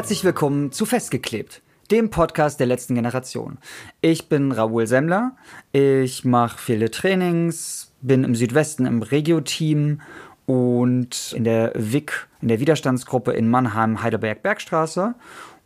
Herzlich willkommen zu Festgeklebt, dem Podcast der letzten Generation. Ich bin Raoul Semmler, ich mache viele Trainings, bin im Südwesten im Regio-Team und in der WIC, in der Widerstandsgruppe in Mannheim, Heidelberg, Bergstraße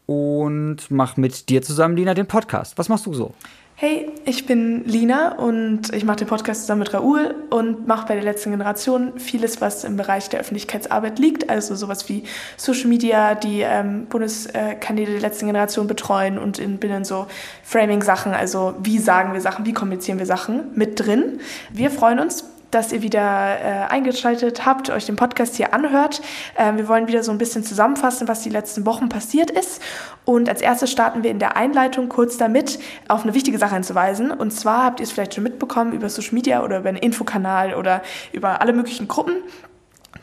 und mache mit dir zusammen, Lina, den Podcast. Was machst du so? Hey, ich bin Lina und ich mache den Podcast zusammen mit Raoul und mache bei der letzten Generation vieles, was im Bereich der Öffentlichkeitsarbeit liegt, also sowas wie Social Media, die ähm, Bundeskanäle der letzten Generation betreuen und in, bin in so Framing-Sachen, also wie sagen wir Sachen, wie kommunizieren wir Sachen mit drin. Wir freuen uns, dass ihr wieder äh, eingeschaltet habt, euch den Podcast hier anhört. Äh, wir wollen wieder so ein bisschen zusammenfassen, was die letzten Wochen passiert ist. Und als erstes starten wir in der Einleitung kurz damit, auf eine wichtige Sache hinzuweisen. Und zwar habt ihr es vielleicht schon mitbekommen über Social Media oder über einen Infokanal oder über alle möglichen Gruppen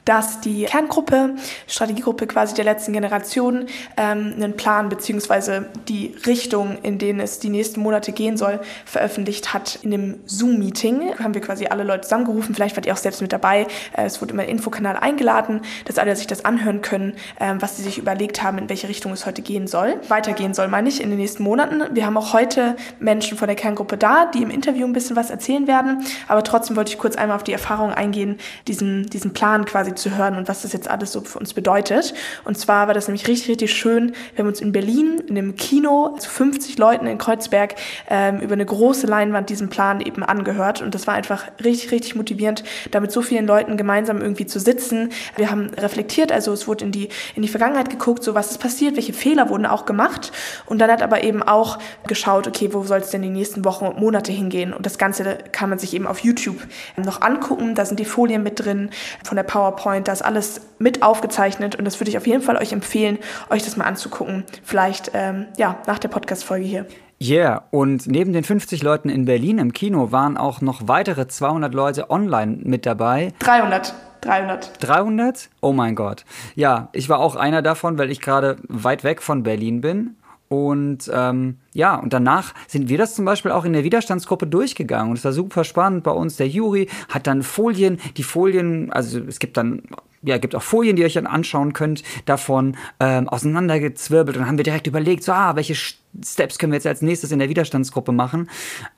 dass die Kerngruppe, Strategiegruppe quasi der letzten Generation, ähm, einen Plan beziehungsweise die Richtung, in denen es die nächsten Monate gehen soll, veröffentlicht hat. In dem Zoom-Meeting haben wir quasi alle Leute zusammengerufen, vielleicht wart ihr auch selbst mit dabei. Äh, es wurde immer ein Infokanal eingeladen, dass alle sich das anhören können, äh, was sie sich überlegt haben, in welche Richtung es heute gehen soll. Weitergehen soll, meine ich, in den nächsten Monaten. Wir haben auch heute Menschen von der Kerngruppe da, die im Interview ein bisschen was erzählen werden, aber trotzdem wollte ich kurz einmal auf die Erfahrung eingehen, diesen, diesen Plan quasi quasi zu hören und was das jetzt alles so für uns bedeutet. Und zwar war das nämlich richtig, richtig schön. Wir haben uns in Berlin in einem Kino zu 50 Leuten in Kreuzberg ähm, über eine große Leinwand diesen Plan eben angehört. Und das war einfach richtig, richtig motivierend, da mit so vielen Leuten gemeinsam irgendwie zu sitzen. Wir haben reflektiert, also es wurde in die, in die Vergangenheit geguckt, so was ist passiert, welche Fehler wurden auch gemacht. Und dann hat aber eben auch geschaut, okay, wo soll es denn die nächsten Wochen und Monate hingehen? Und das Ganze kann man sich eben auf YouTube noch angucken. Da sind die Folien mit drin von der PowerPoint PowerPoint, da ist alles mit aufgezeichnet und das würde ich auf jeden Fall euch empfehlen, euch das mal anzugucken. Vielleicht ähm, ja, nach der Podcast-Folge hier. Yeah, und neben den 50 Leuten in Berlin im Kino waren auch noch weitere 200 Leute online mit dabei. 300. 300. 300? Oh mein Gott. Ja, ich war auch einer davon, weil ich gerade weit weg von Berlin bin. Und ähm, ja, und danach sind wir das zum Beispiel auch in der Widerstandsgruppe durchgegangen. Und es war super spannend bei uns. Der Juri hat dann Folien, die Folien, also es gibt dann ja, gibt auch Folien, die ihr euch dann anschauen könnt, davon ähm, auseinandergezwirbelt. Und haben wir direkt überlegt, so, ah, welche Steps können wir jetzt als nächstes in der Widerstandsgruppe machen.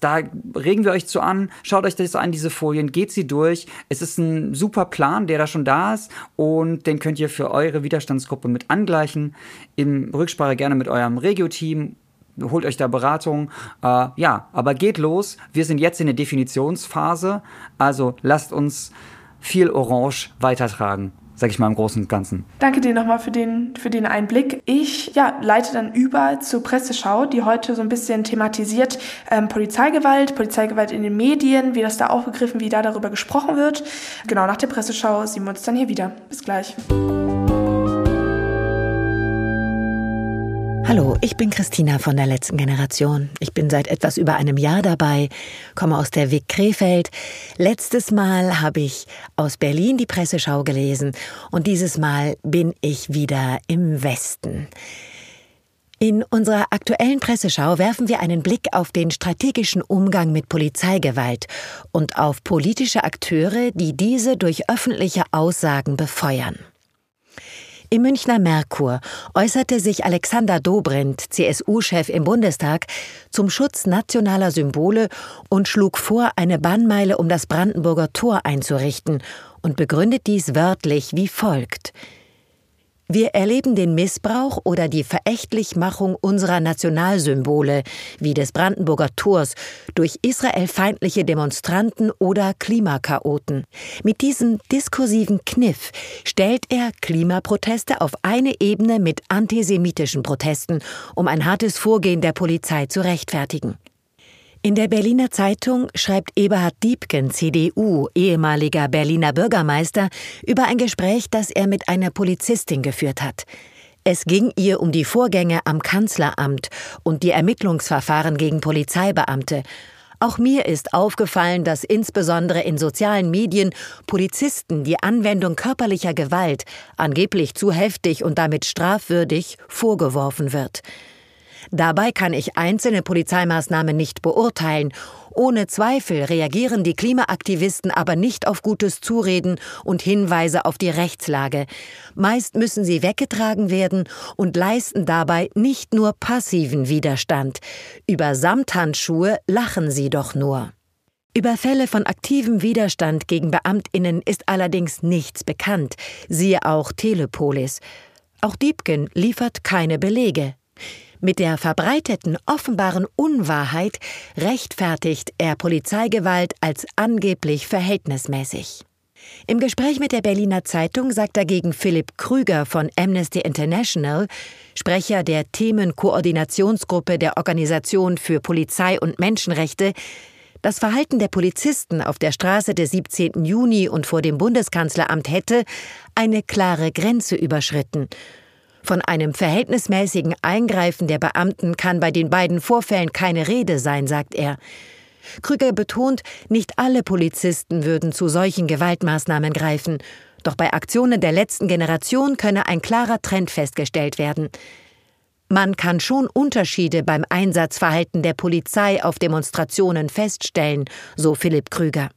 Da regen wir euch zu an, schaut euch das an, diese Folien, geht sie durch. Es ist ein super Plan, der da schon da ist und den könnt ihr für eure Widerstandsgruppe mit angleichen. Im Rücksprache gerne mit eurem Regio-Team holt euch da Beratung. Äh, ja, aber geht los. Wir sind jetzt in der Definitionsphase. Also lasst uns viel Orange weitertragen sag ich mal im Großen und Ganzen. Danke dir nochmal für den, für den Einblick. Ich ja, leite dann über zur Presseschau, die heute so ein bisschen thematisiert ähm, Polizeigewalt, Polizeigewalt in den Medien, wie das da aufgegriffen, wie da darüber gesprochen wird. Genau, nach der Presseschau sehen wir uns dann hier wieder. Bis gleich. Hallo, ich bin Christina von der letzten Generation. Ich bin seit etwas über einem Jahr dabei, komme aus der WIG Krefeld. Letztes Mal habe ich aus Berlin die Presseschau gelesen und dieses Mal bin ich wieder im Westen. In unserer aktuellen Presseschau werfen wir einen Blick auf den strategischen Umgang mit Polizeigewalt und auf politische Akteure, die diese durch öffentliche Aussagen befeuern. Im Münchner Merkur äußerte sich Alexander Dobrindt, CSU-Chef im Bundestag, zum Schutz nationaler Symbole und schlug vor, eine Bannmeile um das Brandenburger Tor einzurichten und begründet dies wörtlich wie folgt. Wir erleben den Missbrauch oder die Verächtlichmachung unserer Nationalsymbole, wie des Brandenburger Tors, durch israelfeindliche Demonstranten oder Klimakaoten. Mit diesem diskursiven Kniff stellt er Klimaproteste auf eine Ebene mit antisemitischen Protesten, um ein hartes Vorgehen der Polizei zu rechtfertigen. In der Berliner Zeitung schreibt Eberhard Diebken, CDU, ehemaliger Berliner Bürgermeister, über ein Gespräch, das er mit einer Polizistin geführt hat. Es ging ihr um die Vorgänge am Kanzleramt und die Ermittlungsverfahren gegen Polizeibeamte. Auch mir ist aufgefallen, dass insbesondere in sozialen Medien Polizisten die Anwendung körperlicher Gewalt, angeblich zu heftig und damit strafwürdig, vorgeworfen wird. Dabei kann ich einzelne Polizeimaßnahmen nicht beurteilen Ohne Zweifel reagieren die Klimaaktivisten aber nicht auf gutes Zureden und Hinweise auf die Rechtslage. Meist müssen sie weggetragen werden und leisten dabei nicht nur passiven Widerstand. Über Samthandschuhe lachen sie doch nur. Über Fälle von aktivem Widerstand gegen Beamtinnen ist allerdings nichts bekannt, siehe auch Telepolis. Auch Diebken liefert keine Belege. Mit der verbreiteten offenbaren Unwahrheit rechtfertigt er Polizeigewalt als angeblich verhältnismäßig. Im Gespräch mit der Berliner Zeitung sagt dagegen Philipp Krüger von Amnesty International, Sprecher der Themenkoordinationsgruppe der Organisation für Polizei und Menschenrechte, das Verhalten der Polizisten auf der Straße des 17. Juni und vor dem Bundeskanzleramt hätte eine klare Grenze überschritten. Von einem verhältnismäßigen Eingreifen der Beamten kann bei den beiden Vorfällen keine Rede sein, sagt er. Krüger betont, nicht alle Polizisten würden zu solchen Gewaltmaßnahmen greifen. Doch bei Aktionen der letzten Generation könne ein klarer Trend festgestellt werden. Man kann schon Unterschiede beim Einsatzverhalten der Polizei auf Demonstrationen feststellen, so Philipp Krüger.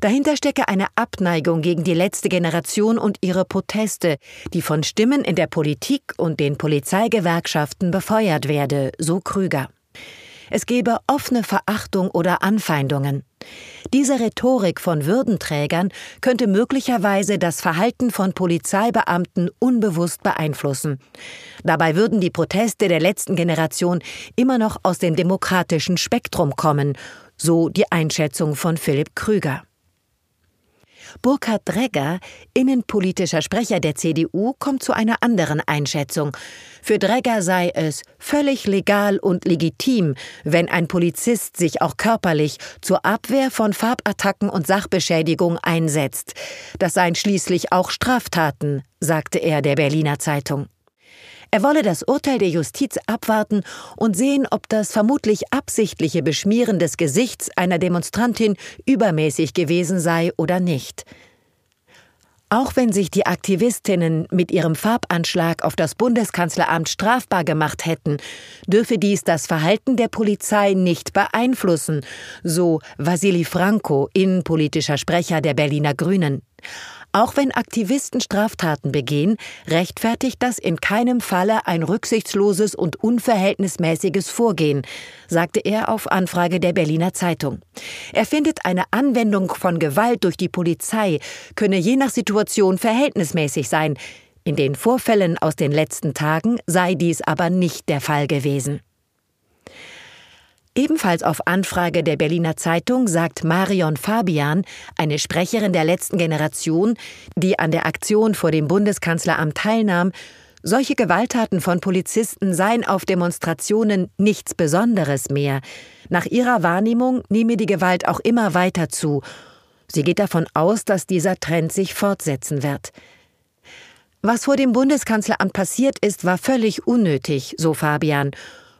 Dahinter stecke eine Abneigung gegen die letzte Generation und ihre Proteste, die von Stimmen in der Politik und den Polizeigewerkschaften befeuert werde, so Krüger. Es gebe offene Verachtung oder Anfeindungen. Diese Rhetorik von Würdenträgern könnte möglicherweise das Verhalten von Polizeibeamten unbewusst beeinflussen. Dabei würden die Proteste der letzten Generation immer noch aus dem demokratischen Spektrum kommen, so die Einschätzung von Philipp Krüger. Burkhard Dregger, innenpolitischer Sprecher der CDU, kommt zu einer anderen Einschätzung. Für Dregger sei es völlig legal und legitim, wenn ein Polizist sich auch körperlich zur Abwehr von Farbattacken und Sachbeschädigung einsetzt. Das seien schließlich auch Straftaten, sagte er der Berliner Zeitung. Er wolle das Urteil der Justiz abwarten und sehen, ob das vermutlich absichtliche Beschmieren des Gesichts einer Demonstrantin übermäßig gewesen sei oder nicht. Auch wenn sich die Aktivistinnen mit ihrem Farbanschlag auf das Bundeskanzleramt strafbar gemacht hätten, dürfe dies das Verhalten der Polizei nicht beeinflussen, so Vasili Franco, innenpolitischer Sprecher der Berliner Grünen. Auch wenn Aktivisten Straftaten begehen, rechtfertigt das in keinem Falle ein rücksichtsloses und unverhältnismäßiges Vorgehen, sagte er auf Anfrage der Berliner Zeitung. Er findet, eine Anwendung von Gewalt durch die Polizei könne je nach Situation verhältnismäßig sein. In den Vorfällen aus den letzten Tagen sei dies aber nicht der Fall gewesen. Ebenfalls auf Anfrage der Berliner Zeitung sagt Marion Fabian, eine Sprecherin der letzten Generation, die an der Aktion vor dem Bundeskanzleramt teilnahm, solche Gewalttaten von Polizisten seien auf Demonstrationen nichts Besonderes mehr. Nach ihrer Wahrnehmung nehme die Gewalt auch immer weiter zu. Sie geht davon aus, dass dieser Trend sich fortsetzen wird. Was vor dem Bundeskanzleramt passiert ist, war völlig unnötig, so Fabian.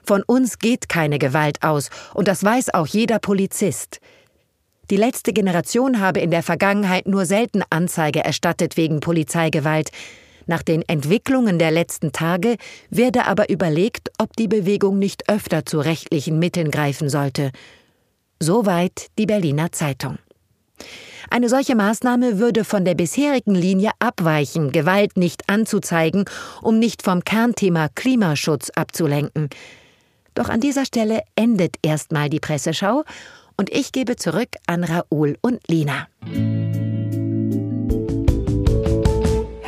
Von uns geht keine Gewalt aus, und das weiß auch jeder Polizist. Die letzte Generation habe in der Vergangenheit nur selten Anzeige erstattet wegen Polizeigewalt. Nach den Entwicklungen der letzten Tage werde aber überlegt, ob die Bewegung nicht öfter zu rechtlichen Mitteln greifen sollte. Soweit die Berliner Zeitung. Eine solche Maßnahme würde von der bisherigen Linie abweichen, Gewalt nicht anzuzeigen, um nicht vom Kernthema Klimaschutz abzulenken. Doch an dieser Stelle endet erstmal die Presseschau und ich gebe zurück an Raoul und Lina.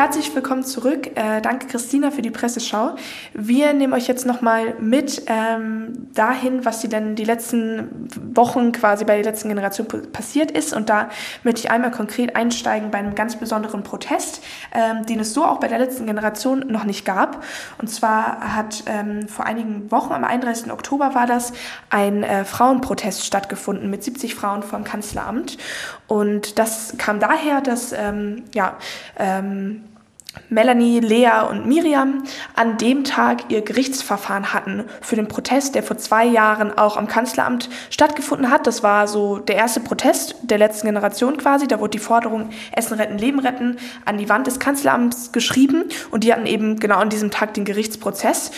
Herzlich willkommen zurück. Äh, danke Christina für die Presseschau. Wir nehmen euch jetzt nochmal mit ähm, dahin, was die denn die letzten Wochen quasi bei der letzten Generation passiert ist. Und da möchte ich einmal konkret einsteigen bei einem ganz besonderen Protest, ähm, den es so auch bei der letzten Generation noch nicht gab. Und zwar hat ähm, vor einigen Wochen, am 31. Oktober war das, ein äh, Frauenprotest stattgefunden mit 70 Frauen vom Kanzleramt. Und das kam daher, dass ähm, ja, ähm, Melanie, Lea und Miriam an dem Tag ihr Gerichtsverfahren hatten für den Protest, der vor zwei Jahren auch am Kanzleramt stattgefunden hat. Das war so der erste Protest der letzten Generation quasi. Da wurde die Forderung Essen retten, Leben retten an die Wand des Kanzleramts geschrieben und die hatten eben genau an diesem Tag den Gerichtsprozess.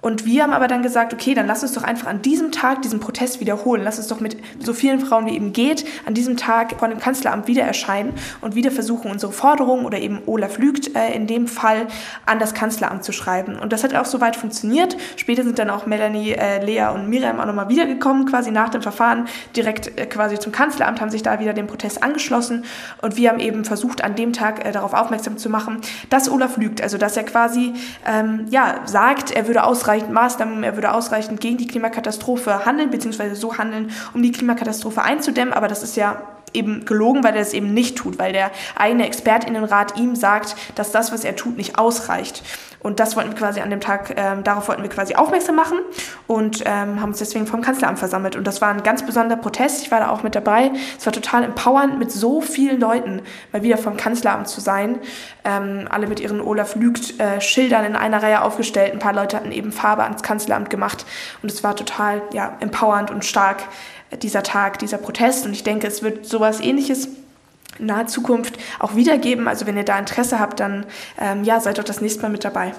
Und wir haben aber dann gesagt, okay, dann lass uns doch einfach an diesem Tag diesen Protest wiederholen. Lass uns doch mit so vielen Frauen wie eben geht an diesem Tag vor dem Kanzleramt wieder erscheinen und wieder versuchen, unsere Forderungen oder eben Olaf lügt äh, in dem Fall an das Kanzleramt zu schreiben. Und das hat auch soweit funktioniert. Später sind dann auch Melanie, äh, Lea und Miriam auch nochmal wiedergekommen, quasi nach dem Verfahren, direkt äh, quasi zum Kanzleramt, haben sich da wieder dem Protest angeschlossen. Und wir haben eben versucht, an dem Tag äh, darauf aufmerksam zu machen, dass Olaf lügt. Also, dass er quasi, ähm, ja, sagt, er würde ausreichend ausreichend Maßnahmen, er würde ausreichend gegen die Klimakatastrophe handeln, beziehungsweise so handeln, um die Klimakatastrophe einzudämmen. Aber das ist ja eben gelogen, weil er es eben nicht tut, weil der eigene Expertinnenrat ihm sagt, dass das, was er tut, nicht ausreicht. Und das wollten wir quasi an dem Tag, ähm, darauf wollten wir quasi aufmerksam machen und ähm, haben uns deswegen vom Kanzleramt versammelt. Und das war ein ganz besonderer Protest. Ich war da auch mit dabei. Es war total empowernd, mit so vielen Leuten mal wieder vom Kanzleramt zu sein. Ähm, alle mit ihren Olaf lügt äh, in einer Reihe aufgestellt. Ein paar Leute hatten eben Farbe ans Kanzleramt gemacht. Und es war total ja, empowernd und stark, dieser Tag, dieser Protest. Und ich denke, es wird sowas ähnliches in naher Zukunft auch wiedergeben. Also wenn ihr da Interesse habt, dann ähm, ja, seid doch das nächste Mal mit dabei.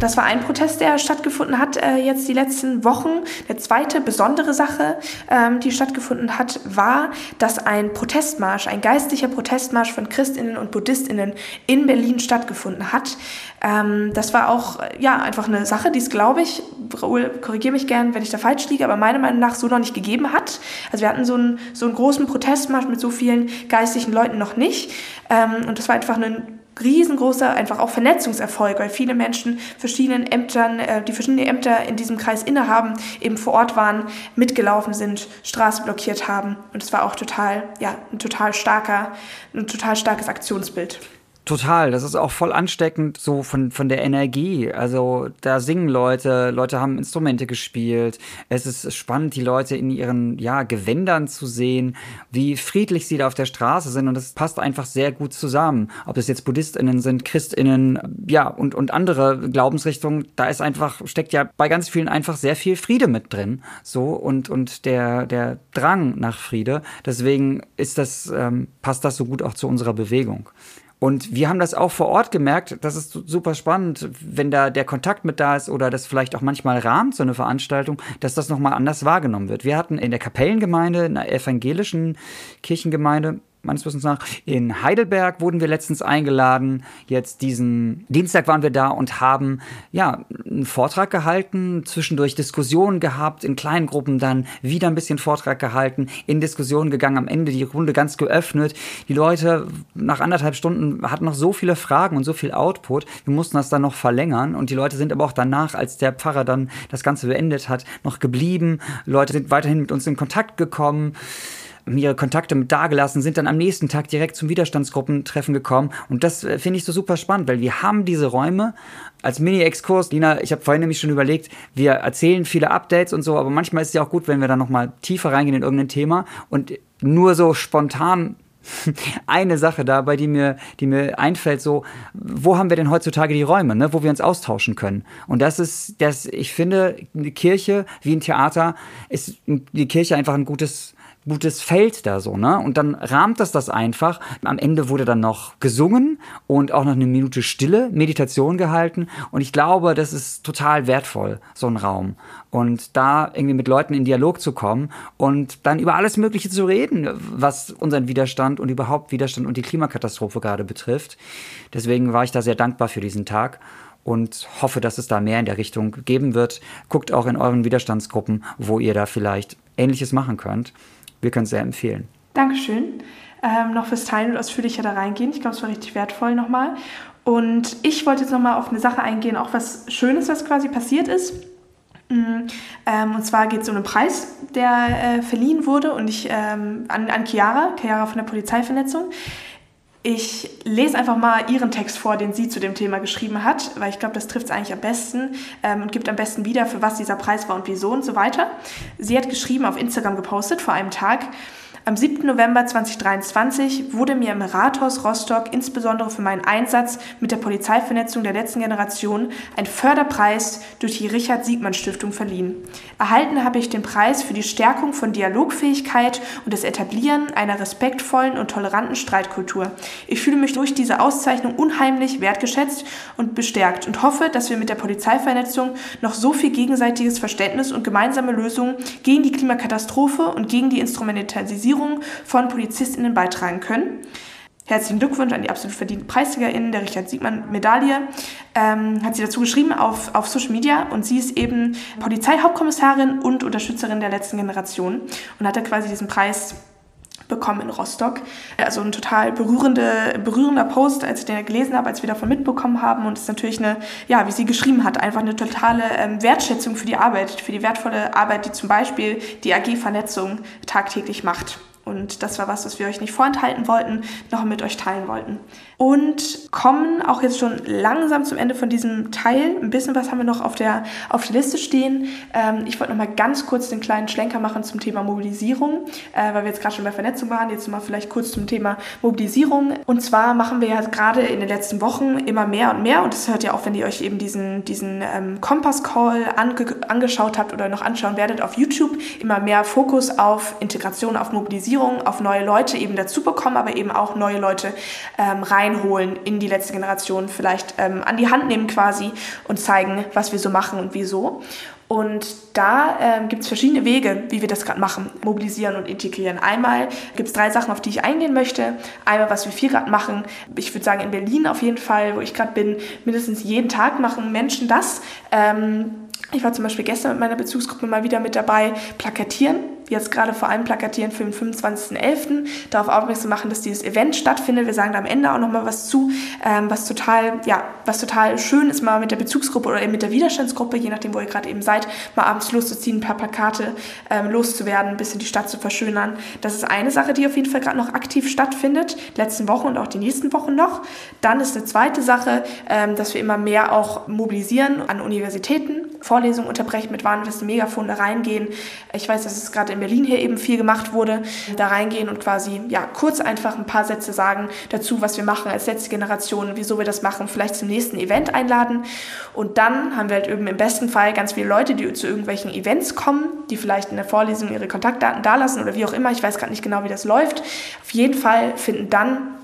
Das war ein Protest, der stattgefunden hat äh, jetzt die letzten Wochen. Eine zweite besondere Sache, ähm, die stattgefunden hat, war, dass ein Protestmarsch, ein geistlicher Protestmarsch von Christinnen und Buddhistinnen in Berlin stattgefunden hat. Ähm, das war auch ja einfach eine Sache, die es, glaube ich, Raoul, korrigiere mich gern, wenn ich da falsch liege, aber meiner Meinung nach so noch nicht gegeben hat. Also wir hatten so einen, so einen großen Protestmarsch mit so vielen geistlichen Leuten noch nicht. Ähm, und das war einfach ein riesengroßer einfach auch Vernetzungserfolg, weil viele Menschen verschiedenen Ämtern, äh, die verschiedene Ämter in diesem Kreis innehaben, eben vor Ort waren, mitgelaufen sind, Straße blockiert haben. Und es war auch total, ja, ein total starker, ein total starkes Aktionsbild. Total, das ist auch voll ansteckend so von, von der Energie. Also da singen Leute, Leute haben Instrumente gespielt. Es ist spannend, die Leute in ihren ja, Gewändern zu sehen, wie friedlich sie da auf der Straße sind. Und das passt einfach sehr gut zusammen. Ob es jetzt BuddhistInnen sind, ChristInnen, ja, und, und andere Glaubensrichtungen, da ist einfach, steckt ja bei ganz vielen einfach sehr viel Friede mit drin. So und, und der, der Drang nach Friede. Deswegen ist das, ähm, passt das so gut auch zu unserer Bewegung. Und wir haben das auch vor Ort gemerkt, das ist super spannend, wenn da der Kontakt mit da ist oder das vielleicht auch manchmal rahmt, so eine Veranstaltung, dass das nochmal anders wahrgenommen wird. Wir hatten in der Kapellengemeinde, in der evangelischen Kirchengemeinde, meines Wissens nach. In Heidelberg wurden wir letztens eingeladen. Jetzt diesen Dienstag waren wir da und haben ja einen Vortrag gehalten, zwischendurch Diskussionen gehabt, in kleinen Gruppen dann wieder ein bisschen Vortrag gehalten, in Diskussionen gegangen, am Ende die Runde ganz geöffnet. Die Leute nach anderthalb Stunden hatten noch so viele Fragen und so viel Output. Wir mussten das dann noch verlängern und die Leute sind aber auch danach, als der Pfarrer dann das Ganze beendet hat, noch geblieben. Leute sind weiterhin mit uns in Kontakt gekommen ihre Kontakte mit dagelassen, sind dann am nächsten Tag direkt zum Widerstandsgruppentreffen gekommen. Und das äh, finde ich so super spannend, weil wir haben diese Räume als Mini-Exkurs. Lina, ich habe vorhin nämlich schon überlegt, wir erzählen viele Updates und so, aber manchmal ist es ja auch gut, wenn wir dann nochmal tiefer reingehen in irgendein Thema und nur so spontan eine Sache dabei, die mir, die mir einfällt, so, wo haben wir denn heutzutage die Räume, ne, wo wir uns austauschen können? Und das ist, das, ich finde, eine Kirche wie ein Theater ist die Kirche einfach ein gutes, gutes Feld da so, ne? Und dann rahmt das das einfach. Am Ende wurde dann noch gesungen und auch noch eine Minute Stille, Meditation gehalten. Und ich glaube, das ist total wertvoll, so ein Raum. Und da irgendwie mit Leuten in Dialog zu kommen und dann über alles Mögliche zu reden, was unseren Widerstand und überhaupt Widerstand und die Klimakatastrophe gerade betrifft. Deswegen war ich da sehr dankbar für diesen Tag und hoffe, dass es da mehr in der Richtung geben wird. Guckt auch in euren Widerstandsgruppen, wo ihr da vielleicht Ähnliches machen könnt wir können es sehr empfehlen. Dankeschön. Ähm, noch fürs Teilen und ausführlicher da reingehen. Ich glaube, es war richtig wertvoll nochmal. Und ich wollte jetzt nochmal auf eine Sache eingehen, auch was Schönes, was quasi passiert ist. Mm, ähm, und zwar geht es um einen Preis, der äh, verliehen wurde und ich ähm, an, an Chiara, Chiara von der Polizeivernetzung. Ich lese einfach mal ihren Text vor, den sie zu dem Thema geschrieben hat, weil ich glaube, das trifft es eigentlich am besten ähm, und gibt am besten wieder, für was dieser Preis war und wieso und so weiter. Sie hat geschrieben, auf Instagram gepostet vor einem Tag, Am 7. November 2023 wurde mir im Rathaus Rostock insbesondere für meinen Einsatz mit der Polizeivernetzung der letzten Generation ein Förderpreis durch die Richard Siegmann Stiftung verliehen. Erhalten habe ich den Preis für die Stärkung von Dialogfähigkeit und das Etablieren einer respektvollen und toleranten Streitkultur. Ich fühle mich durch diese Auszeichnung unheimlich wertgeschätzt und bestärkt und hoffe, dass wir mit der Polizeivernetzung noch so viel gegenseitiges Verständnis und gemeinsame Lösungen gegen die Klimakatastrophe und gegen die Instrumentalisierung Qualifizierung von PolizistInnen beitragen können. Herzlichen Glückwunsch an die absolut verdienten PreisträgerInnen der Richard Siegmann Medaille. Ähm, hat sie dazu geschrieben auf, auf Social Media und sie ist eben Polizeihauptkommissarin und Unterstützerin der letzten Generation und hatte quasi diesen Preis bekommen in Rostock. Also ein total berührende, berührender Post, als ich den gelesen habe, als wir davon mitbekommen haben. Und es ist natürlich eine, ja, wie sie geschrieben hat, einfach eine totale ähm, Wertschätzung für die Arbeit, für die wertvolle Arbeit, die zum Beispiel die AG Vernetzung tagtäglich macht. Und das war was, was wir euch nicht vorenthalten wollten, noch mit euch teilen wollten. Und kommen auch jetzt schon langsam zum Ende von diesem Teil. Ein bisschen was haben wir noch auf der, auf der Liste stehen. Ähm, ich wollte noch mal ganz kurz den kleinen Schlenker machen zum Thema Mobilisierung, äh, weil wir jetzt gerade schon bei Vernetzung waren. Jetzt mal vielleicht kurz zum Thema Mobilisierung. Und zwar machen wir ja gerade in den letzten Wochen immer mehr und mehr. Und das hört ja auch, wenn ihr euch eben diesen, diesen ähm, Kompass-Call ange angeschaut habt oder noch anschauen werdet auf YouTube, immer mehr Fokus auf Integration, auf Mobilisierung Mobilisierung auf neue Leute eben dazu bekommen, aber eben auch neue Leute ähm, reinholen in die letzte Generation, vielleicht ähm, an die Hand nehmen quasi und zeigen, was wir so machen und wieso. Und da ähm, gibt es verschiedene Wege, wie wir das gerade machen, mobilisieren und integrieren. Einmal gibt es drei Sachen, auf die ich eingehen möchte. Einmal, was wir viel gerade machen. Ich würde sagen, in Berlin auf jeden Fall, wo ich gerade bin, mindestens jeden Tag machen Menschen das. Ähm, ich war zum Beispiel gestern mit meiner Bezugsgruppe mal wieder mit dabei, plakatieren jetzt gerade vor allem plakatieren für den 25.11. darauf aufmerksam machen, dass dieses Event stattfindet. Wir sagen da am Ende auch nochmal was zu, ähm, was total, ja, was total schön ist, mal mit der Bezugsgruppe oder eben mit der Widerstandsgruppe, je nachdem, wo ihr gerade eben seid, mal abends loszuziehen, ein paar Plakate ähm, loszuwerden, ein bisschen die Stadt zu verschönern. Das ist eine Sache, die auf jeden Fall gerade noch aktiv stattfindet, letzten Wochen und auch die nächsten Wochen noch. Dann ist eine zweite Sache, ähm, dass wir immer mehr auch mobilisieren an Universitäten, Vorlesungen unterbrechen mit warnfesten Megafon da reingehen. Ich weiß, dass es gerade in Berlin hier eben viel gemacht wurde, da reingehen und quasi ja kurz einfach ein paar Sätze sagen dazu, was wir machen als letzte Generation, wieso wir das machen, vielleicht zum nächsten Event einladen. Und dann haben wir halt eben im besten Fall ganz viele Leute, die zu irgendwelchen Events kommen, die vielleicht in der Vorlesung ihre Kontaktdaten dalassen oder wie auch immer. Ich weiß gerade nicht genau, wie das läuft. Auf jeden Fall finden dann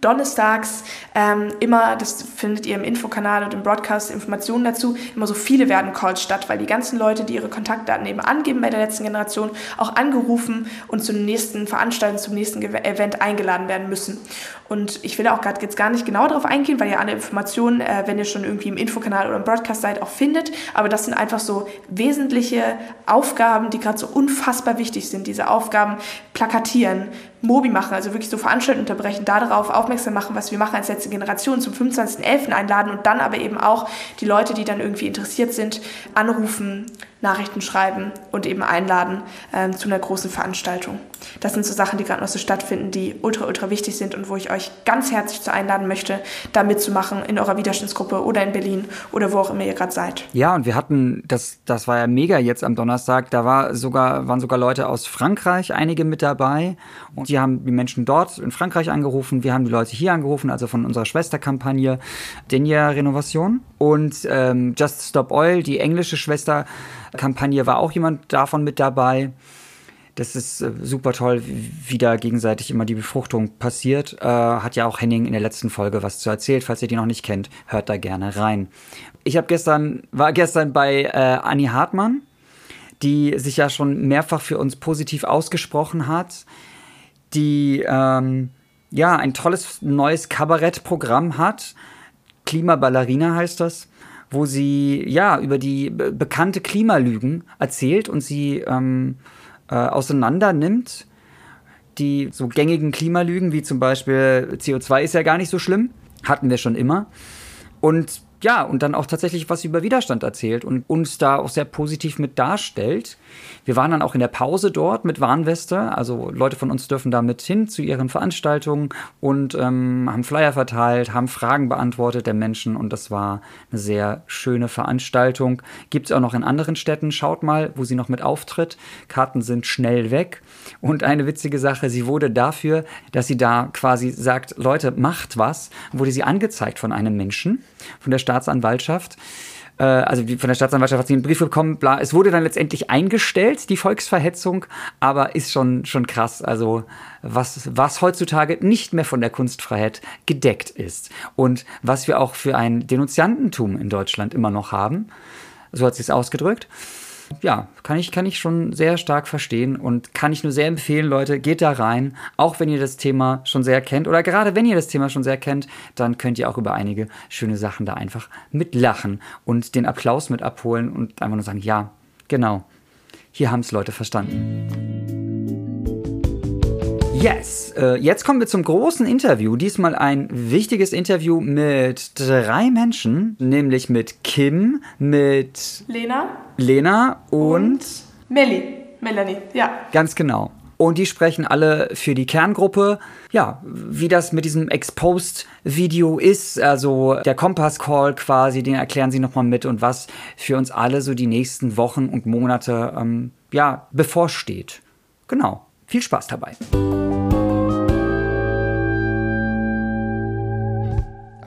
donnerstags ähm, immer, das findet ihr im Infokanal und im Broadcast Informationen dazu, immer so viele werden Calls statt, weil die ganzen Leute, die ihre Kontaktdaten eben angeben bei der letzten Generation, auch angerufen und zum nächsten Veranstaltung, zum nächsten Event eingeladen werden müssen. Und ich will auch gerade jetzt gar nicht genau darauf eingehen, weil ihr alle Informationen, äh, wenn ihr schon irgendwie im Infokanal oder im Broadcast seid, auch findet. Aber das sind einfach so wesentliche Aufgaben, die gerade so unfassbar wichtig sind. Diese Aufgaben plakatieren, Mobi machen, also wirklich so Veranstaltungen unterbrechen, darauf aufmerksam machen, was wir machen als letzte Generation, zum 25.11. einladen und dann aber eben auch die Leute, die dann irgendwie interessiert sind, anrufen, Nachrichten schreiben und eben einladen ähm, zu einer großen Veranstaltung. Das sind so Sachen, die gerade noch so stattfinden, die ultra, ultra wichtig sind und wo ich euch ganz herzlich zu einladen möchte, da mitzumachen in eurer Widerstandsgruppe oder in Berlin oder wo auch immer ihr gerade seid. Ja, und wir hatten, das, das war ja mega jetzt am Donnerstag, da war sogar, waren sogar Leute aus Frankreich, einige mit dabei und die haben die Menschen dort in Frankreich angerufen, wir haben die Leute hier angerufen, also von unserer Schwesterkampagne Denia Renovation und ähm, Just Stop Oil, die englische Schwesterkampagne, war auch jemand davon mit dabei. Das ist äh, super toll, wie da gegenseitig immer die Befruchtung passiert. Äh, hat ja auch Henning in der letzten Folge was zu erzählt. Falls ihr die noch nicht kennt, hört da gerne rein. Ich habe gestern, war gestern bei äh, Annie Hartmann, die sich ja schon mehrfach für uns positiv ausgesprochen hat, die ähm, ja ein tolles neues Kabarettprogramm hat. Klimaballerina heißt das wo sie ja über die bekannte Klimalügen erzählt und sie ähm, äh, auseinander nimmt. Die so gängigen Klimalügen, wie zum Beispiel CO2 ist ja gar nicht so schlimm, hatten wir schon immer. Und ja, und dann auch tatsächlich was über Widerstand erzählt und uns da auch sehr positiv mit darstellt. Wir waren dann auch in der Pause dort mit Warnweste. Also Leute von uns dürfen da mit hin zu ihren Veranstaltungen und ähm, haben Flyer verteilt, haben Fragen beantwortet der Menschen und das war eine sehr schöne Veranstaltung. Gibt es auch noch in anderen Städten. Schaut mal, wo sie noch mit auftritt. Karten sind schnell weg. Und eine witzige Sache, sie wurde dafür, dass sie da quasi sagt, Leute, macht was, wurde sie angezeigt von einem Menschen, von der Staatsanwaltschaft äh, also von der Staatsanwaltschaft hat sie einen Brief bekommen, bla. Es wurde dann letztendlich eingestellt, die Volksverhetzung, aber ist schon, schon krass. Also was, was heutzutage nicht mehr von der Kunstfreiheit gedeckt ist. Und was wir auch für ein Denunziantentum in Deutschland immer noch haben. So hat sie es ausgedrückt ja, kann ich, kann ich schon sehr stark verstehen und kann ich nur sehr empfehlen, Leute, geht da rein. Auch wenn ihr das Thema schon sehr kennt oder gerade wenn ihr das Thema schon sehr kennt, dann könnt ihr auch über einige schöne Sachen da einfach mitlachen und den Applaus mit abholen und einfach nur sagen, ja, genau, hier haben es Leute verstanden. Yes, äh, jetzt kommen wir zum großen Interview. Diesmal ein wichtiges Interview mit drei Menschen, nämlich mit Kim, mit Lena, Lena und, und Melly, Melanie, ja. Ganz genau. Und die sprechen alle für die Kerngruppe. Ja, wie das mit diesem Exposed-Video ist, also der Kompass-Call quasi, den erklären sie nochmal mit und was für uns alle so die nächsten Wochen und Monate, ähm, ja, bevorsteht. Genau. Viel Spaß dabei.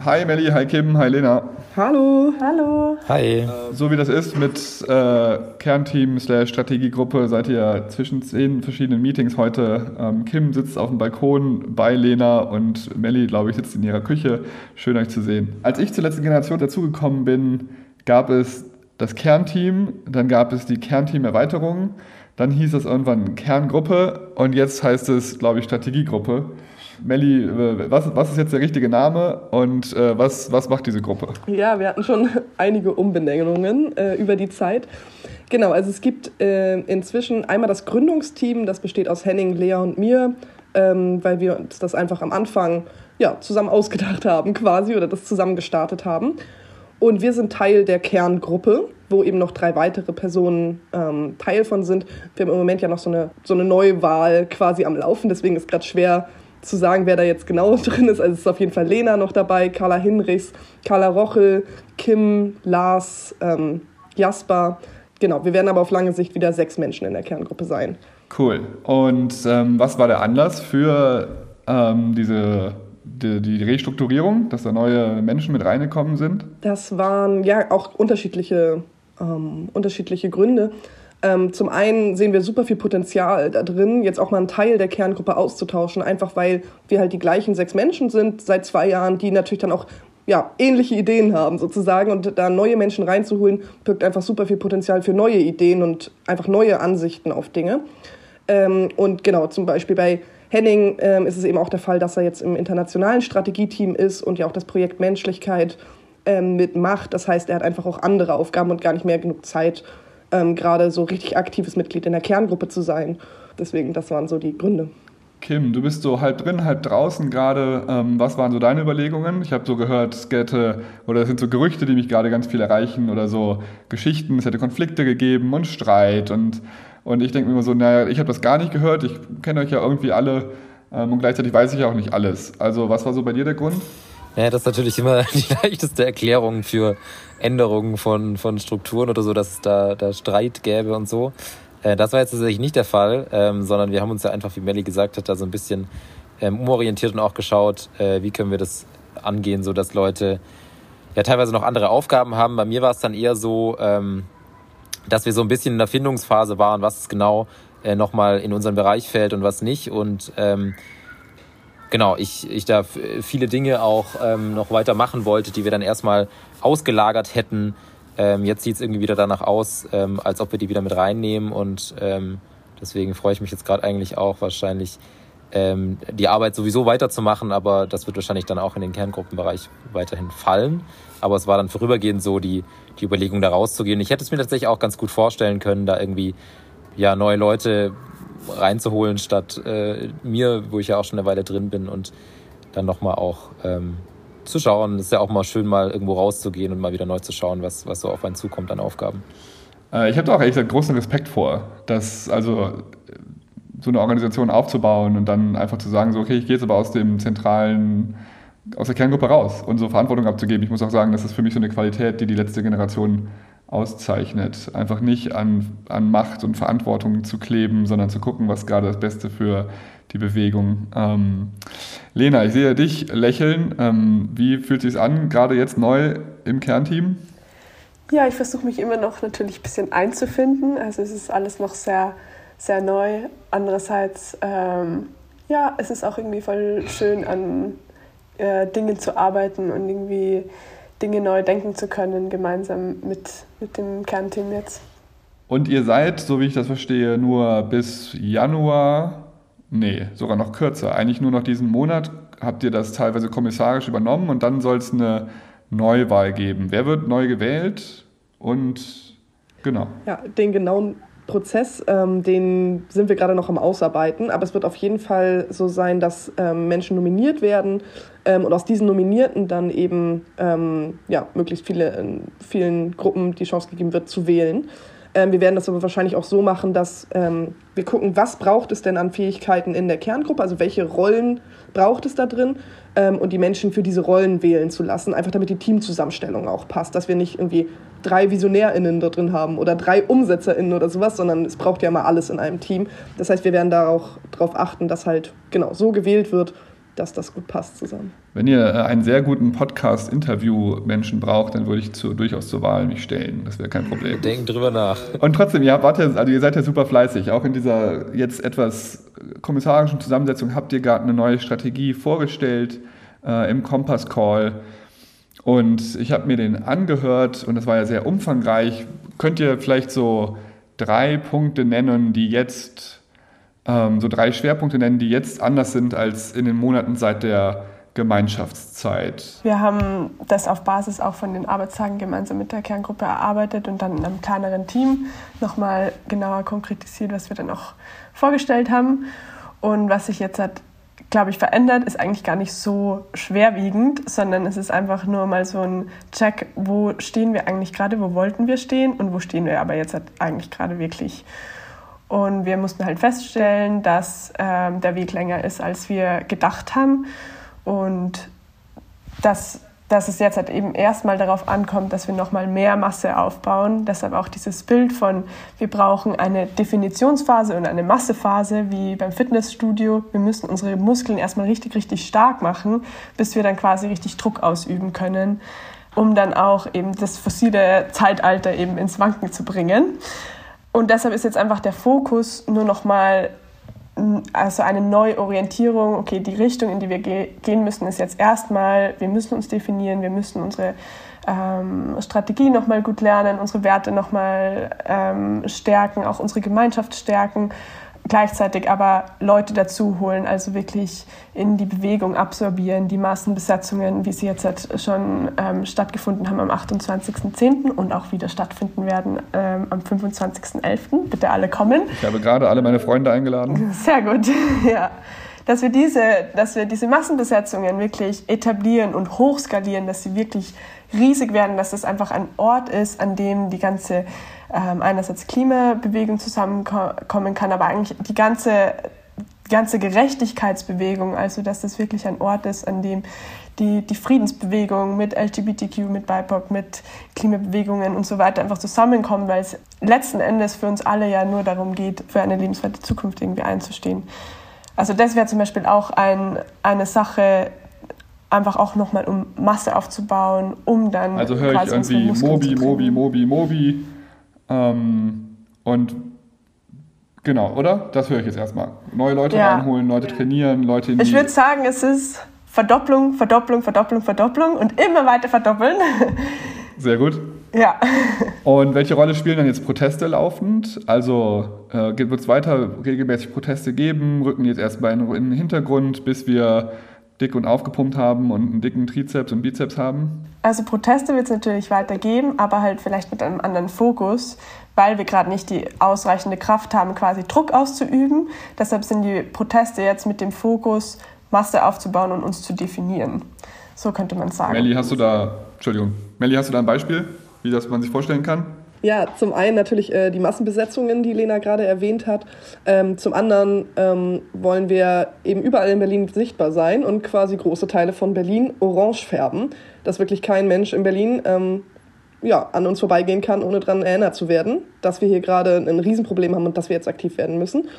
Hi Melli, hi Kim, hi Lena. Hallo. Hallo. Hi. So wie das ist mit äh, Kernteam slash Strategiegruppe, seid ihr zwischen zehn verschiedenen Meetings heute. Ähm, Kim sitzt auf dem Balkon bei Lena und Melli, glaube ich, sitzt in ihrer Küche. Schön euch zu sehen. Als ich zur letzten Generation dazugekommen bin, gab es das Kernteam, dann gab es die Kernteam-Erweiterung, dann hieß es irgendwann Kerngruppe und jetzt heißt es, glaube ich, Strategiegruppe. Melli, äh, was, was ist jetzt der richtige Name und äh, was, was macht diese Gruppe? Ja, wir hatten schon einige Umbenennungen äh, über die Zeit. Genau, also es gibt äh, inzwischen einmal das Gründungsteam, das besteht aus Henning, Lea und mir, ähm, weil wir uns das einfach am Anfang ja, zusammen ausgedacht haben quasi oder das zusammen gestartet haben. Und wir sind Teil der Kerngruppe, wo eben noch drei weitere Personen ähm, Teil von sind. Wir haben im Moment ja noch so eine, so eine Neuwahl quasi am Laufen, deswegen ist gerade schwer zu sagen, wer da jetzt genau drin ist. Also es ist auf jeden Fall Lena noch dabei, Carla Hinrichs, Carla Rochel, Kim, Lars, ähm, Jasper. Genau, wir werden aber auf lange Sicht wieder sechs Menschen in der Kerngruppe sein. Cool. Und ähm, was war der Anlass für ähm, diese die, die, Restrukturierung, dass da neue Menschen mit reingekommen sind? Das waren ja auch unterschiedliche, ähm, unterschiedliche Gründe. Ähm, zum einen sehen wir super viel Potenzial da drin, jetzt auch mal einen Teil der Kerngruppe auszutauschen, einfach weil wir halt die gleichen sechs Menschen sind seit zwei Jahren, die natürlich dann auch ja, ähnliche Ideen haben sozusagen und da neue Menschen reinzuholen, birgt einfach super viel Potenzial für neue Ideen und einfach neue Ansichten auf Dinge. Ähm, und genau, zum Beispiel bei Henning ähm, ist es eben auch der Fall, dass er jetzt im internationalen Strategieteam ist und ja auch das Projekt Menschlichkeit ähm, mitmacht. Das heißt, er hat einfach auch andere Aufgaben und gar nicht mehr genug Zeit, ähm, gerade so richtig aktives Mitglied in der Kerngruppe zu sein. Deswegen, das waren so die Gründe. Kim, du bist so halb drin, halb draußen gerade. Ähm, was waren so deine Überlegungen? Ich habe so gehört, es hätte, oder es sind so Gerüchte, die mich gerade ganz viel erreichen, oder so Geschichten, es hätte Konflikte gegeben und Streit. Und, und ich denke mir immer so, naja, ich habe das gar nicht gehört, ich kenne euch ja irgendwie alle ähm, und gleichzeitig weiß ich ja auch nicht alles. Also was war so bei dir der Grund? Ja, das ist natürlich immer die leichteste Erklärung für Änderungen von, von Strukturen oder so, dass es da, da Streit gäbe und so. Äh, das war jetzt tatsächlich nicht der Fall, ähm, sondern wir haben uns ja einfach, wie Melly gesagt hat, da so ein bisschen ähm, umorientiert und auch geschaut, äh, wie können wir das angehen, so dass Leute ja teilweise noch andere Aufgaben haben. Bei mir war es dann eher so, ähm, dass wir so ein bisschen in der Findungsphase waren, was genau äh, nochmal in unseren Bereich fällt und was nicht. Und genau, ich, ich da viele Dinge auch ähm, noch weiter machen wollte, die wir dann erstmal ausgelagert hätten. Ähm, jetzt sieht es irgendwie wieder danach aus, ähm, als ob wir die wieder mit reinnehmen und ähm, deswegen freue ich mich jetzt gerade eigentlich auch wahrscheinlich ähm, die Arbeit sowieso weiterzumachen, aber das wird wahrscheinlich dann auch in den Kerngruppenbereich weiterhin fallen. Aber es war dann vorübergehend so die, die Überlegung, da rauszugehen. Ich hätte es mir tatsächlich auch ganz gut vorstellen können, da irgendwie ja neue Leute reinzuholen, statt äh, mir, wo ich ja auch schon eine Weile drin bin und dann nochmal auch ähm, zu schauen. Es ist ja auch mal schön, mal irgendwo rauszugehen und mal wieder neu zu schauen, was, was so auf einen zukommt an Aufgaben. Äh, ich habe da auch ehrlich gesagt großen Respekt vor, dass also so eine Organisation aufzubauen und dann einfach zu sagen, so okay, ich gehe jetzt aber aus dem zentralen, aus der Kerngruppe raus und so Verantwortung abzugeben. Ich muss auch sagen, das ist für mich so eine Qualität, die die letzte Generation auszeichnet. Einfach nicht an, an Macht und Verantwortung zu kleben, sondern zu gucken, was gerade das Beste für die Bewegung. Ähm, Lena, ich sehe dich lächeln. Ähm, wie fühlt es sich an, gerade jetzt neu im Kernteam? Ja, ich versuche mich immer noch natürlich ein bisschen einzufinden. Also es ist alles noch sehr, sehr neu. Andererseits, ähm, ja, es ist auch irgendwie voll schön, an äh, Dingen zu arbeiten und irgendwie Dinge neu denken zu können, gemeinsam mit, mit dem Kernteam jetzt. Und ihr seid, so wie ich das verstehe, nur bis Januar, nee, sogar noch kürzer, eigentlich nur noch diesen Monat habt ihr das teilweise kommissarisch übernommen und dann soll es eine Neuwahl geben. Wer wird neu gewählt und genau? Ja, den genauen Prozess, ähm, den sind wir gerade noch am Ausarbeiten, aber es wird auf jeden Fall so sein, dass ähm, Menschen nominiert werden ähm, und aus diesen Nominierten dann eben ähm, ja, möglichst viele in vielen Gruppen die Chance gegeben wird zu wählen. Ähm, wir werden das aber wahrscheinlich auch so machen, dass ähm, wir gucken, was braucht es denn an Fähigkeiten in der Kerngruppe, also welche Rollen braucht es da drin ähm, und die Menschen für diese Rollen wählen zu lassen, einfach damit die Teamzusammenstellung auch passt, dass wir nicht irgendwie drei VisionärInnen da drin haben oder drei UmsetzerInnen oder sowas, sondern es braucht ja mal alles in einem Team. Das heißt, wir werden da auch darauf achten, dass halt genau so gewählt wird, dass das gut passt zusammen. Wenn ihr äh, einen sehr guten Podcast-Interview-Menschen braucht, dann würde ich zu, durchaus zur Wahl mich stellen. Das wäre kein Problem. Denken drüber nach. Und trotzdem, ihr, wart ja, also ihr seid ja super fleißig. Auch in dieser jetzt etwas kommissarischen Zusammensetzung habt ihr gerade eine neue Strategie vorgestellt äh, im Kompass-Call. Und ich habe mir den angehört und das war ja sehr umfangreich. Könnt ihr vielleicht so drei Punkte nennen, die jetzt, so drei Schwerpunkte nennen, die jetzt anders sind als in den Monaten seit der Gemeinschaftszeit? Wir haben das auf Basis auch von den Arbeitstagen gemeinsam mit der Kerngruppe erarbeitet und dann in einem kleineren Team nochmal genauer konkretisiert, was wir dann auch vorgestellt haben. Und was sich jetzt hat glaube ich, verändert, ist eigentlich gar nicht so schwerwiegend, sondern es ist einfach nur mal so ein Check, wo stehen wir eigentlich gerade, wo wollten wir stehen und wo stehen wir aber jetzt eigentlich gerade wirklich. Und wir mussten halt feststellen, dass ähm, der Weg länger ist, als wir gedacht haben und dass dass es jetzt halt eben erstmal darauf ankommt, dass wir nochmal mehr Masse aufbauen. Deshalb auch dieses Bild von, wir brauchen eine Definitionsphase und eine Massephase wie beim Fitnessstudio. Wir müssen unsere Muskeln erstmal richtig, richtig stark machen, bis wir dann quasi richtig Druck ausüben können, um dann auch eben das fossile Zeitalter eben ins Wanken zu bringen. Und deshalb ist jetzt einfach der Fokus nur nochmal also eine Neuorientierung, okay, die Richtung, in die wir ge gehen müssen, ist jetzt erstmal, wir müssen uns definieren, wir müssen unsere ähm, Strategie nochmal gut lernen, unsere Werte nochmal ähm, stärken, auch unsere Gemeinschaft stärken gleichzeitig aber Leute dazu holen, also wirklich in die Bewegung absorbieren, die Massenbesetzungen, wie sie jetzt halt schon ähm, stattgefunden haben am 28.10. und auch wieder stattfinden werden ähm, am 25.11. Bitte alle kommen. Ich habe gerade alle meine Freunde eingeladen. Sehr gut, ja. Dass wir, diese, dass wir diese Massenbesetzungen wirklich etablieren und hochskalieren, dass sie wirklich riesig werden, dass das einfach ein Ort ist, an dem die ganze ähm, einerseits Klimabewegung zusammenkommen kann, aber eigentlich die ganze, ganze Gerechtigkeitsbewegung, also dass das wirklich ein Ort ist, an dem die, die Friedensbewegung mit LGBTQ, mit BIPOC, mit Klimabewegungen und so weiter einfach zusammenkommen, weil es letzten Endes für uns alle ja nur darum geht, für eine lebenswerte Zukunft irgendwie einzustehen. Also das wäre zum Beispiel auch ein, eine Sache, einfach auch nochmal um Masse aufzubauen, um dann. Also höre ich irgendwie Mobi, Mobi, Mobi, Mobi. Ähm, und genau, oder? Das höre ich jetzt erstmal. Neue Leute ja. reinholen, Leute trainieren, Leute in Ich würde sagen, es ist Verdopplung, Verdopplung, Verdopplung, Verdopplung und immer weiter verdoppeln. Sehr gut. Ja. Und welche Rolle spielen dann jetzt Proteste laufend? Also äh, wird es weiter regelmäßig Proteste geben? Rücken jetzt erstmal in, in den Hintergrund, bis wir dick und aufgepumpt haben und einen dicken Trizeps und Bizeps haben? Also Proteste wird es natürlich weitergeben, aber halt vielleicht mit einem anderen Fokus, weil wir gerade nicht die ausreichende Kraft haben, quasi Druck auszuüben. Deshalb sind die Proteste jetzt mit dem Fokus, Masse aufzubauen und uns zu definieren. So könnte man sagen. Melli, hast du da, Entschuldigung, Melli, hast du da ein Beispiel, wie das man sich vorstellen kann? Ja, zum einen natürlich äh, die Massenbesetzungen, die Lena gerade erwähnt hat. Ähm, zum anderen ähm, wollen wir eben überall in Berlin sichtbar sein und quasi große Teile von Berlin orange färben, dass wirklich kein Mensch in Berlin ähm, ja, an uns vorbeigehen kann, ohne daran erinnert zu werden, dass wir hier gerade ein Riesenproblem haben und dass wir jetzt aktiv werden müssen.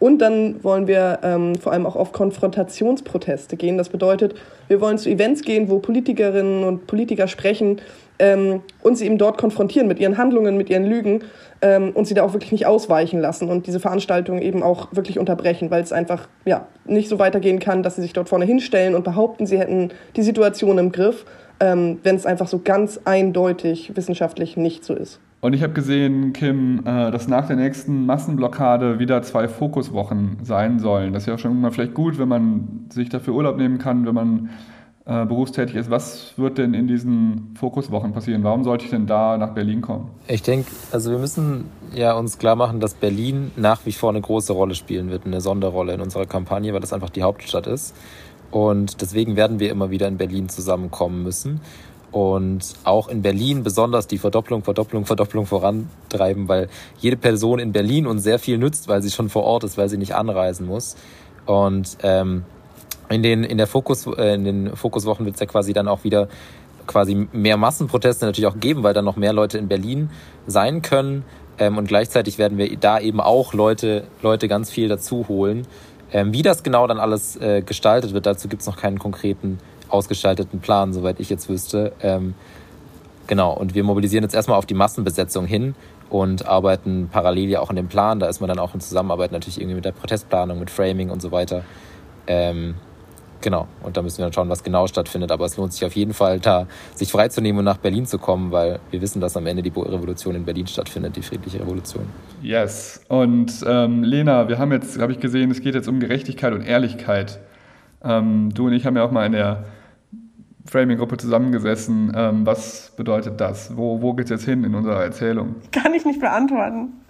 Und dann wollen wir ähm, vor allem auch auf Konfrontationsproteste gehen. Das bedeutet, wir wollen zu Events gehen, wo Politikerinnen und Politiker sprechen ähm, und sie eben dort konfrontieren mit ihren Handlungen, mit ihren Lügen ähm, und sie da auch wirklich nicht ausweichen lassen und diese Veranstaltung eben auch wirklich unterbrechen, weil es einfach ja, nicht so weitergehen kann, dass sie sich dort vorne hinstellen und behaupten, sie hätten die Situation im Griff ähm, wenn es einfach so ganz eindeutig wissenschaftlich nicht so ist. Und ich habe gesehen, Kim, äh, dass nach der nächsten Massenblockade wieder zwei Fokuswochen sein sollen. Das ist ja schon mal vielleicht gut, wenn man sich dafür Urlaub nehmen kann, wenn man äh, berufstätig ist. Was wird denn in diesen Fokuswochen passieren? Warum sollte ich denn da nach Berlin kommen? Ich denke, also wir müssen ja uns klar machen, dass Berlin nach wie vor eine große Rolle spielen wird, eine Sonderrolle in unserer Kampagne, weil das einfach die Hauptstadt ist. Und deswegen werden wir immer wieder in Berlin zusammenkommen müssen. Und auch in Berlin besonders die Verdopplung, Verdopplung, Verdopplung vorantreiben, weil jede Person in Berlin uns sehr viel nützt, weil sie schon vor Ort ist, weil sie nicht anreisen muss. Und ähm, in den in der Fokus äh, in den Fokuswochen wird es ja quasi dann auch wieder quasi mehr Massenproteste natürlich auch geben, weil dann noch mehr Leute in Berlin sein können. Ähm, und gleichzeitig werden wir da eben auch Leute Leute ganz viel dazu holen, ähm, wie das genau dann alles äh, gestaltet wird, dazu gibt es noch keinen konkreten ausgestalteten Plan, soweit ich jetzt wüsste. Ähm, genau, und wir mobilisieren jetzt erstmal auf die Massenbesetzung hin und arbeiten parallel ja auch an dem Plan. Da ist man dann auch in Zusammenarbeit natürlich irgendwie mit der Protestplanung, mit Framing und so weiter. Genau, und da müssen wir dann schauen, was genau stattfindet. Aber es lohnt sich auf jeden Fall, da sich freizunehmen und nach Berlin zu kommen, weil wir wissen, dass am Ende die Revolution in Berlin stattfindet, die friedliche Revolution. Yes. Und ähm, Lena, wir haben jetzt, habe ich gesehen, es geht jetzt um Gerechtigkeit und Ehrlichkeit. Ähm, du und ich haben ja auch mal in der Framing-Gruppe zusammengesessen. Ähm, was bedeutet das? Wo, wo geht es jetzt hin in unserer Erzählung? Kann ich nicht beantworten.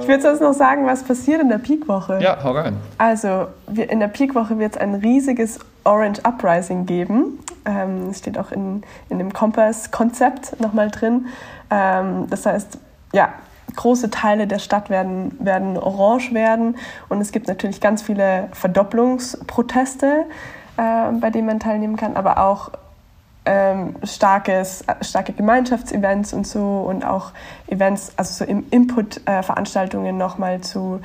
Ich würde sonst noch sagen, was passiert in der Peak-Woche. Ja, hau rein. Also, in der Peak-Woche wird es ein riesiges Orange Uprising geben. Ähm, das steht auch in, in dem Kompass-Konzept nochmal drin. Ähm, das heißt, ja, große Teile der Stadt werden, werden orange werden. Und es gibt natürlich ganz viele Verdopplungsproteste, äh, bei denen man teilnehmen kann, aber auch ähm, starkes, starke Gemeinschaftsevents und so und auch Events, also so im Input-Veranstaltungen nochmal zu,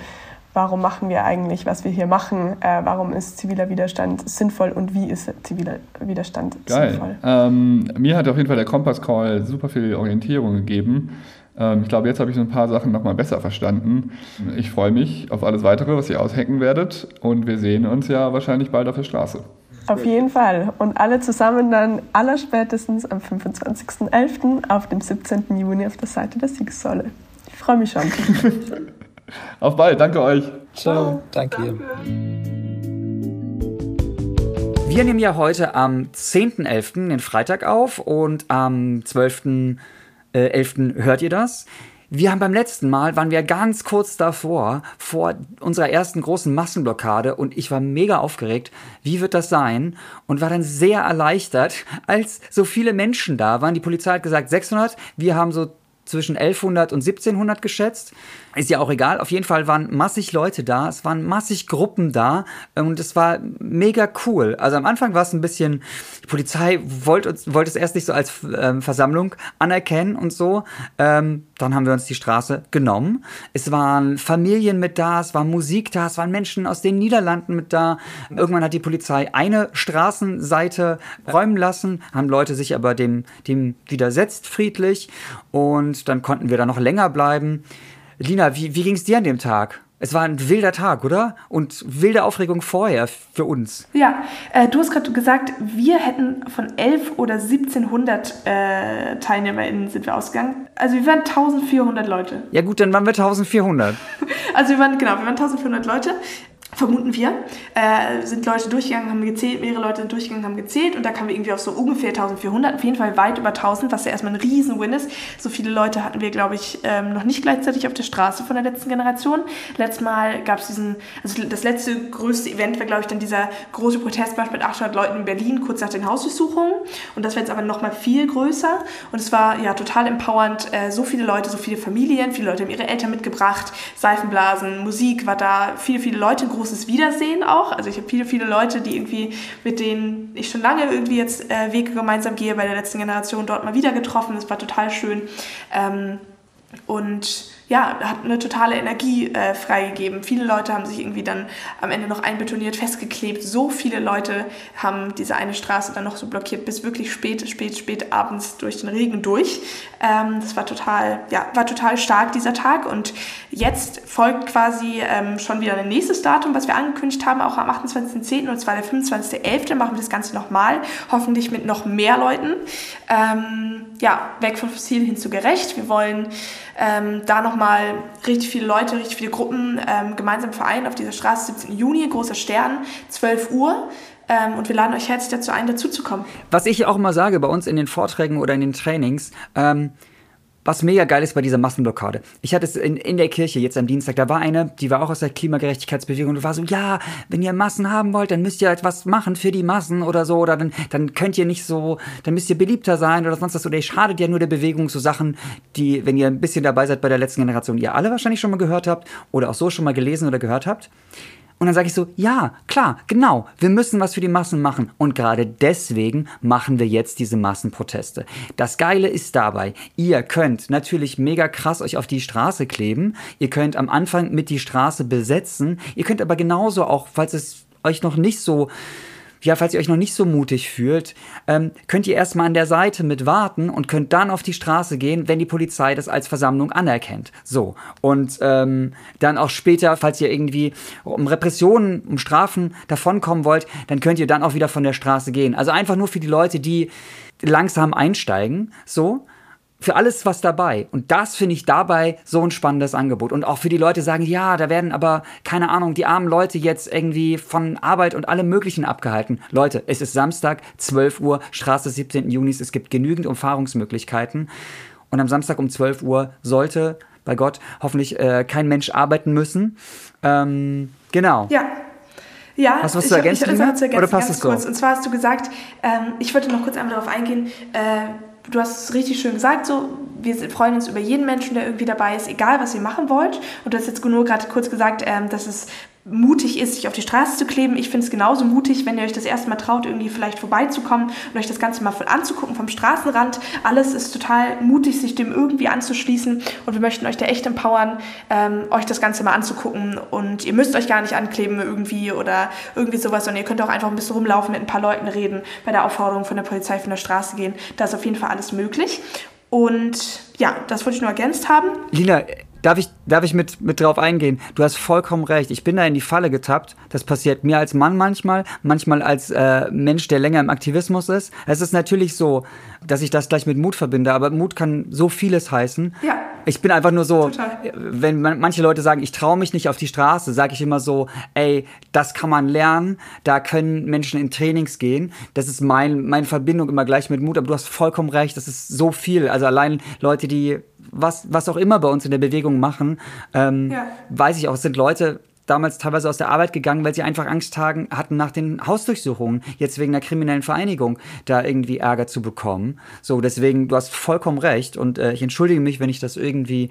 warum machen wir eigentlich, was wir hier machen, äh, warum ist ziviler Widerstand sinnvoll und wie ist ziviler Widerstand Geil. sinnvoll. Ähm, mir hat auf jeden Fall der Kompass Call super viel Orientierung gegeben. Ähm, ich glaube, jetzt habe ich so ein paar Sachen nochmal besser verstanden. Ich freue mich auf alles weitere, was ihr aushacken werdet und wir sehen uns ja wahrscheinlich bald auf der Straße. Auf jeden Fall. Und alle zusammen dann allerspätestens am 25.11. auf dem 17. Juni auf der Seite der Siegessäule. Ich freue mich schon. auf bald. Danke euch. Ciao. Danke. Danke. Wir nehmen ja heute am 10.11., den Freitag auf und am 12.11. hört ihr das. Wir haben beim letzten Mal, waren wir ganz kurz davor, vor unserer ersten großen Massenblockade und ich war mega aufgeregt, wie wird das sein? Und war dann sehr erleichtert, als so viele Menschen da waren. Die Polizei hat gesagt 600, wir haben so zwischen 1100 und 1700 geschätzt. Ist ja auch egal. Auf jeden Fall waren massig Leute da. Es waren massig Gruppen da. Und es war mega cool. Also am Anfang war es ein bisschen, die Polizei wollte, uns, wollte es erst nicht so als ähm, Versammlung anerkennen und so. Ähm, dann haben wir uns die Straße genommen. Es waren Familien mit da, es war Musik da, es waren Menschen aus den Niederlanden mit da. Irgendwann hat die Polizei eine Straßenseite räumen lassen, haben Leute sich aber dem, dem widersetzt friedlich. Und dann konnten wir da noch länger bleiben. Lina, wie, wie ging es dir an dem Tag? Es war ein wilder Tag, oder? Und wilde Aufregung vorher für uns. Ja, äh, du hast gerade gesagt, wir hätten von 11 oder 1700 äh, TeilnehmerInnen sind wir ausgegangen. Also wir waren 1400 Leute. Ja gut, dann waren wir 1400. also wir waren, genau, wir waren 1400 Leute. Vermuten wir, äh, sind Leute durchgegangen, haben gezählt, mehrere Leute sind durchgegangen, haben gezählt und da kamen wir irgendwie auf so ungefähr 1400, auf jeden Fall weit über 1000, was ja erstmal ein riesen Win ist. So viele Leute hatten wir, glaube ich, ähm, noch nicht gleichzeitig auf der Straße von der letzten Generation. Letztes Mal gab es diesen, also das letzte größte Event war, glaube ich, dann dieser große Protestmarsch mit 800 Leuten in Berlin, kurz nach den Hausdurchsuchungen und das war jetzt aber nochmal viel größer und es war ja total empowernd, äh, so viele Leute, so viele Familien, viele Leute haben ihre Eltern mitgebracht, Seifenblasen, Musik war da, viele, viele Leute, große großes Wiedersehen auch. Also ich habe viele, viele Leute, die irgendwie, mit denen ich schon lange irgendwie jetzt äh, Wege gemeinsam gehe, bei der letzten Generation dort mal wieder getroffen. Das war total schön. Ähm, und ja, hat eine totale Energie äh, freigegeben. Viele Leute haben sich irgendwie dann am Ende noch einbetoniert, festgeklebt. So viele Leute haben diese eine Straße dann noch so blockiert, bis wirklich spät, spät, spät abends durch den Regen durch. Ähm, das war total, ja, war total stark dieser Tag. Und jetzt folgt quasi ähm, schon wieder ein nächstes Datum, was wir angekündigt haben, auch am 28.10. und zwar der 25.11. machen wir das Ganze nochmal, hoffentlich mit noch mehr Leuten. Ähm, ja, weg von fossil hin zu gerecht. Wir wollen ähm, da nochmal richtig viele Leute, richtig viele Gruppen ähm, gemeinsam vereinen auf dieser Straße, 17. Juni, großer Stern, 12 Uhr. Ähm, und wir laden euch herzlich dazu ein, dazuzukommen. Was ich auch immer sage bei uns in den Vorträgen oder in den Trainings, ähm, was mega geil ist bei dieser Massenblockade. Ich hatte es in, in der Kirche jetzt am Dienstag, da war eine, die war auch aus der Klimagerechtigkeitsbewegung und war so, ja, wenn ihr Massen haben wollt, dann müsst ihr etwas machen für die Massen oder so, oder dann, dann könnt ihr nicht so, dann müsst ihr beliebter sein oder sonst was, oder ihr schadet ja nur der Bewegung, so Sachen, die, wenn ihr ein bisschen dabei seid bei der letzten Generation, ihr alle wahrscheinlich schon mal gehört habt oder auch so schon mal gelesen oder gehört habt. Und dann sage ich so, ja, klar, genau, wir müssen was für die Massen machen. Und gerade deswegen machen wir jetzt diese Massenproteste. Das Geile ist dabei, ihr könnt natürlich mega krass euch auf die Straße kleben. Ihr könnt am Anfang mit die Straße besetzen. Ihr könnt aber genauso auch, falls es euch noch nicht so ja, falls ihr euch noch nicht so mutig fühlt, ähm, könnt ihr erstmal an der Seite mit warten und könnt dann auf die Straße gehen, wenn die Polizei das als Versammlung anerkennt. So. Und ähm, dann auch später, falls ihr irgendwie um Repressionen, um Strafen davonkommen wollt, dann könnt ihr dann auch wieder von der Straße gehen. Also einfach nur für die Leute, die langsam einsteigen, so für alles was dabei. Und das finde ich dabei so ein spannendes Angebot. Und auch für die Leute sagen, ja, da werden aber, keine Ahnung, die armen Leute jetzt irgendwie von Arbeit und allem Möglichen abgehalten. Leute, es ist Samstag, 12 Uhr, Straße 17. Junis, es gibt genügend Umfahrungsmöglichkeiten. Und am Samstag um 12 Uhr sollte, bei Gott, hoffentlich äh, kein Mensch arbeiten müssen. Ähm, genau. Ja, ja, hast du was zu ergänzen? Ich, ich, ich, ergänzen Oder passt es so? Kurz. Und zwar hast du gesagt, ähm, ich wollte noch kurz einmal darauf eingehen, äh, du hast es richtig schön gesagt, so, wir freuen uns über jeden Menschen, der irgendwie dabei ist, egal was ihr machen wollt. Und du hast jetzt nur gerade kurz gesagt, ähm, dass es mutig ist, sich auf die Straße zu kleben. Ich finde es genauso mutig, wenn ihr euch das erste Mal traut, irgendwie vielleicht vorbeizukommen und euch das Ganze mal voll anzugucken vom Straßenrand. Alles ist total mutig, sich dem irgendwie anzuschließen und wir möchten euch da echt empowern, ähm, euch das Ganze mal anzugucken und ihr müsst euch gar nicht ankleben irgendwie oder irgendwie sowas, sondern ihr könnt auch einfach ein bisschen rumlaufen, mit ein paar Leuten reden, bei der Aufforderung von der Polizei von der Straße gehen. Da ist auf jeden Fall alles möglich. Und ja, das wollte ich nur ergänzt haben. Lina, Darf ich, darf ich mit, mit drauf eingehen? Du hast vollkommen recht. Ich bin da in die Falle getappt. Das passiert mir als Mann manchmal, manchmal als äh, Mensch, der länger im Aktivismus ist. Es ist natürlich so, dass ich das gleich mit Mut verbinde, aber Mut kann so vieles heißen. Ja. Ich bin einfach nur so, Total. wenn man, manche Leute sagen, ich traue mich nicht auf die Straße, sage ich immer so, ey, das kann man lernen, da können Menschen in Trainings gehen. Das ist mein, meine Verbindung immer gleich mit Mut, aber du hast vollkommen recht, das ist so viel. Also allein Leute, die was, was auch immer bei uns in der Bewegung machen, ähm, ja. weiß ich auch, es sind Leute, damals teilweise aus der Arbeit gegangen, weil sie einfach Angst hatten nach den Hausdurchsuchungen, jetzt wegen einer kriminellen Vereinigung, da irgendwie Ärger zu bekommen. So, deswegen, du hast vollkommen recht und äh, ich entschuldige mich, wenn ich das irgendwie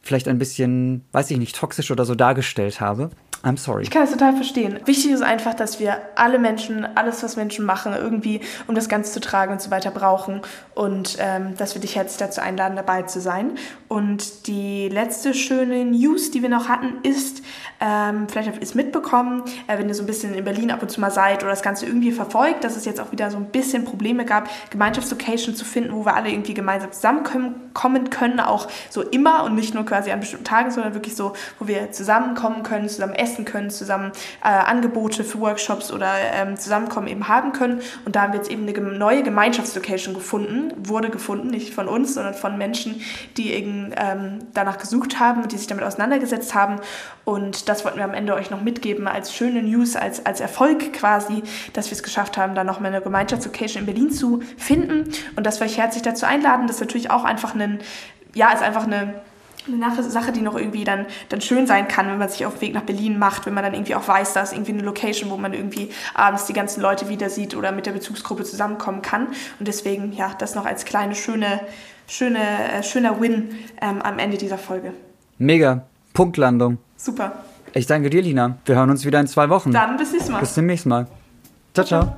vielleicht ein bisschen, weiß ich nicht, toxisch oder so dargestellt habe. I'm sorry. Ich kann es total verstehen. Wichtig ist einfach, dass wir alle Menschen, alles, was Menschen machen, irgendwie, um das Ganze zu tragen und so weiter brauchen. Und ähm, dass wir dich jetzt dazu einladen, dabei zu sein. Und die letzte schöne News, die wir noch hatten, ist, ähm, vielleicht habt ihr es mitbekommen, äh, wenn ihr so ein bisschen in Berlin ab und zu mal seid oder das Ganze irgendwie verfolgt, dass es jetzt auch wieder so ein bisschen Probleme gab, Gemeinschaftslocation zu finden, wo wir alle irgendwie gemeinsam zusammenkommen können, auch so immer und nicht nur quasi an bestimmten Tagen, sondern wirklich so, wo wir zusammenkommen können, zusammen essen essen können, zusammen äh, Angebote für Workshops oder ähm, Zusammenkommen eben haben können. Und da haben wir jetzt eben eine neue Gemeinschaftslocation gefunden, wurde gefunden, nicht von uns, sondern von Menschen, die eben ähm, danach gesucht haben, die sich damit auseinandergesetzt haben. Und das wollten wir am Ende euch noch mitgeben als schöne News, als, als Erfolg quasi, dass wir es geschafft haben, da nochmal eine Gemeinschaftslocation in Berlin zu finden und dass wir euch herzlich dazu einladen. Das ist natürlich auch einfach ein, ja, ist einfach eine eine Sache, die noch irgendwie dann, dann schön sein kann, wenn man sich auf den Weg nach Berlin macht, wenn man dann irgendwie auch weiß, da ist irgendwie eine Location, wo man irgendwie abends die ganzen Leute wieder sieht oder mit der Bezugsgruppe zusammenkommen kann. Und deswegen, ja, das noch als kleine, schöne, schöne, äh, schöner Win ähm, am Ende dieser Folge. Mega. Punktlandung. Super. Ich danke dir, Lina. Wir hören uns wieder in zwei Wochen. Dann bis nächstes Mal. Bis zum nächsten Mal. Ciao, ciao.